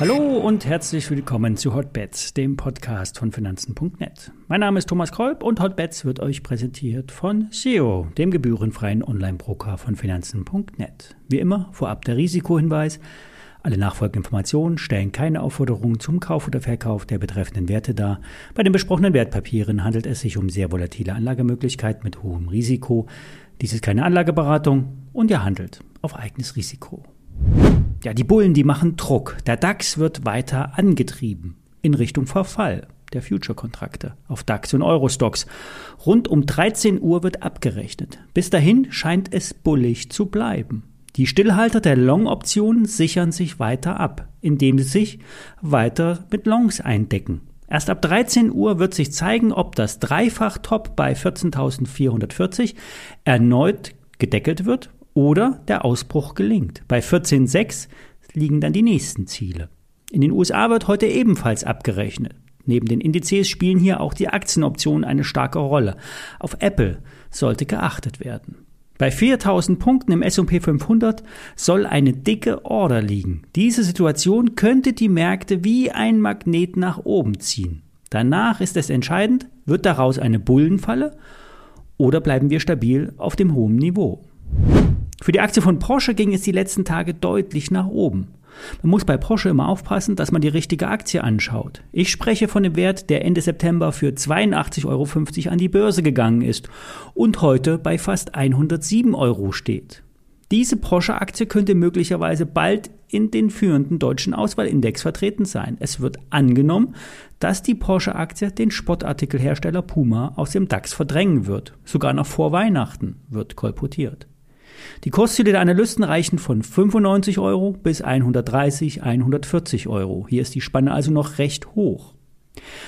Hallo und herzlich willkommen zu Hotbets, dem Podcast von Finanzen.net. Mein Name ist Thomas Kolb und Hotbets wird euch präsentiert von SEO, dem gebührenfreien Online-Broker von Finanzen.net. Wie immer vorab der Risikohinweis. Alle nachfolgenden Informationen stellen keine Aufforderung zum Kauf oder Verkauf der betreffenden Werte dar. Bei den besprochenen Wertpapieren handelt es sich um sehr volatile Anlagemöglichkeiten mit hohem Risiko. Dies ist keine Anlageberatung und ihr handelt auf eigenes Risiko. Ja, die Bullen, die machen Druck. Der DAX wird weiter angetrieben in Richtung Verfall der Future-Kontrakte auf DAX und Eurostox. Rund um 13 Uhr wird abgerechnet. Bis dahin scheint es bullig zu bleiben. Die Stillhalter der Long-Optionen sichern sich weiter ab, indem sie sich weiter mit Longs eindecken. Erst ab 13 Uhr wird sich zeigen, ob das Dreifach-Top bei 14.440 erneut gedeckelt wird oder der Ausbruch gelingt. Bei 14,6 liegen dann die nächsten Ziele. In den USA wird heute ebenfalls abgerechnet. Neben den Indizes spielen hier auch die Aktienoptionen eine starke Rolle. Auf Apple sollte geachtet werden. Bei 4000 Punkten im S&P 500 soll eine dicke Order liegen. Diese Situation könnte die Märkte wie ein Magnet nach oben ziehen. Danach ist es entscheidend, wird daraus eine Bullenfalle oder bleiben wir stabil auf dem hohen Niveau. Für die Aktie von Porsche ging es die letzten Tage deutlich nach oben. Man muss bei Porsche immer aufpassen, dass man die richtige Aktie anschaut. Ich spreche von dem Wert, der Ende September für 82,50 Euro an die Börse gegangen ist und heute bei fast 107 Euro steht. Diese Porsche-Aktie könnte möglicherweise bald in den führenden deutschen Auswahlindex vertreten sein. Es wird angenommen, dass die Porsche-Aktie den Sportartikelhersteller Puma aus dem DAX verdrängen wird. Sogar noch vor Weihnachten wird kolportiert. Die Kursziele der Analysten reichen von 95 Euro bis 130, 140 Euro. Hier ist die Spanne also noch recht hoch.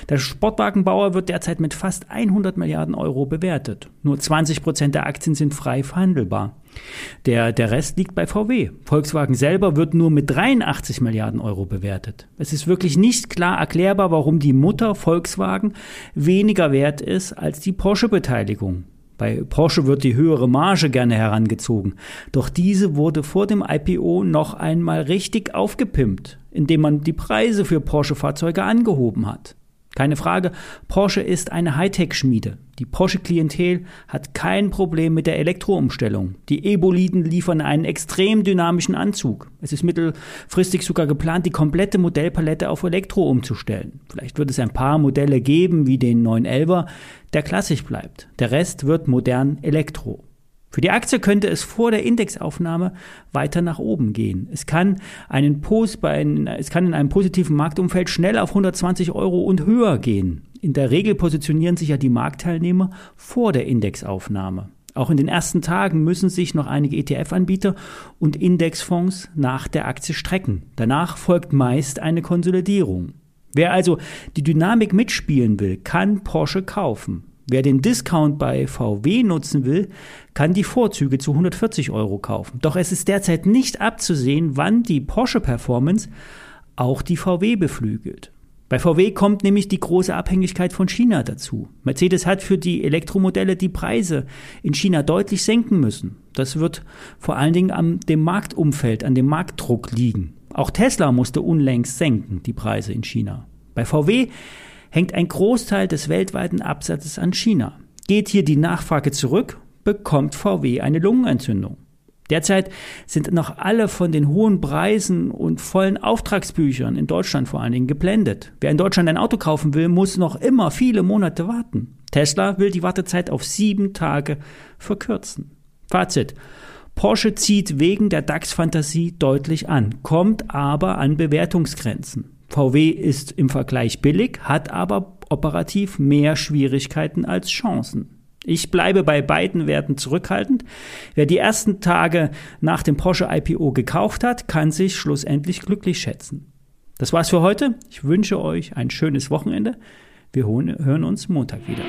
Der Sportwagenbauer wird derzeit mit fast 100 Milliarden Euro bewertet. Nur 20 Prozent der Aktien sind frei verhandelbar. Der, der Rest liegt bei VW. Volkswagen selber wird nur mit 83 Milliarden Euro bewertet. Es ist wirklich nicht klar erklärbar, warum die Mutter Volkswagen weniger wert ist als die Porsche-Beteiligung. Bei Porsche wird die höhere Marge gerne herangezogen. Doch diese wurde vor dem IPO noch einmal richtig aufgepimpt, indem man die Preise für Porsche-Fahrzeuge angehoben hat. Keine Frage, Porsche ist eine Hightech-Schmiede. Die Porsche-Klientel hat kein Problem mit der Elektroumstellung. Die E-Boliden liefern einen extrem dynamischen Anzug. Es ist mittelfristig sogar geplant, die komplette Modellpalette auf Elektro umzustellen. Vielleicht wird es ein paar Modelle geben, wie den 911er, der klassisch bleibt. Der Rest wird modern Elektro. Für die Aktie könnte es vor der Indexaufnahme weiter nach oben gehen. Es kann, einen Post bei ein, es kann in einem positiven Marktumfeld schnell auf 120 Euro und höher gehen. In der Regel positionieren sich ja die Marktteilnehmer vor der Indexaufnahme. Auch in den ersten Tagen müssen sich noch einige ETF-Anbieter und Indexfonds nach der Aktie strecken. Danach folgt meist eine Konsolidierung. Wer also die Dynamik mitspielen will, kann Porsche kaufen. Wer den Discount bei VW nutzen will, kann die Vorzüge zu 140 Euro kaufen. Doch es ist derzeit nicht abzusehen, wann die Porsche Performance auch die VW beflügelt. Bei VW kommt nämlich die große Abhängigkeit von China dazu. Mercedes hat für die Elektromodelle die Preise in China deutlich senken müssen. Das wird vor allen Dingen an dem Marktumfeld, an dem Marktdruck liegen. Auch Tesla musste unlängst senken, die Preise in China. Bei VW hängt ein Großteil des weltweiten Absatzes an China. Geht hier die Nachfrage zurück, bekommt VW eine Lungenentzündung. Derzeit sind noch alle von den hohen Preisen und vollen Auftragsbüchern in Deutschland vor allen Dingen geblendet. Wer in Deutschland ein Auto kaufen will, muss noch immer viele Monate warten. Tesla will die Wartezeit auf sieben Tage verkürzen. Fazit. Porsche zieht wegen der DAX-Fantasie deutlich an, kommt aber an Bewertungsgrenzen. VW ist im Vergleich billig, hat aber operativ mehr Schwierigkeiten als Chancen. Ich bleibe bei beiden Werten zurückhaltend. Wer die ersten Tage nach dem Porsche IPO gekauft hat, kann sich schlussendlich glücklich schätzen. Das war's für heute. Ich wünsche euch ein schönes Wochenende. Wir hören uns Montag wieder.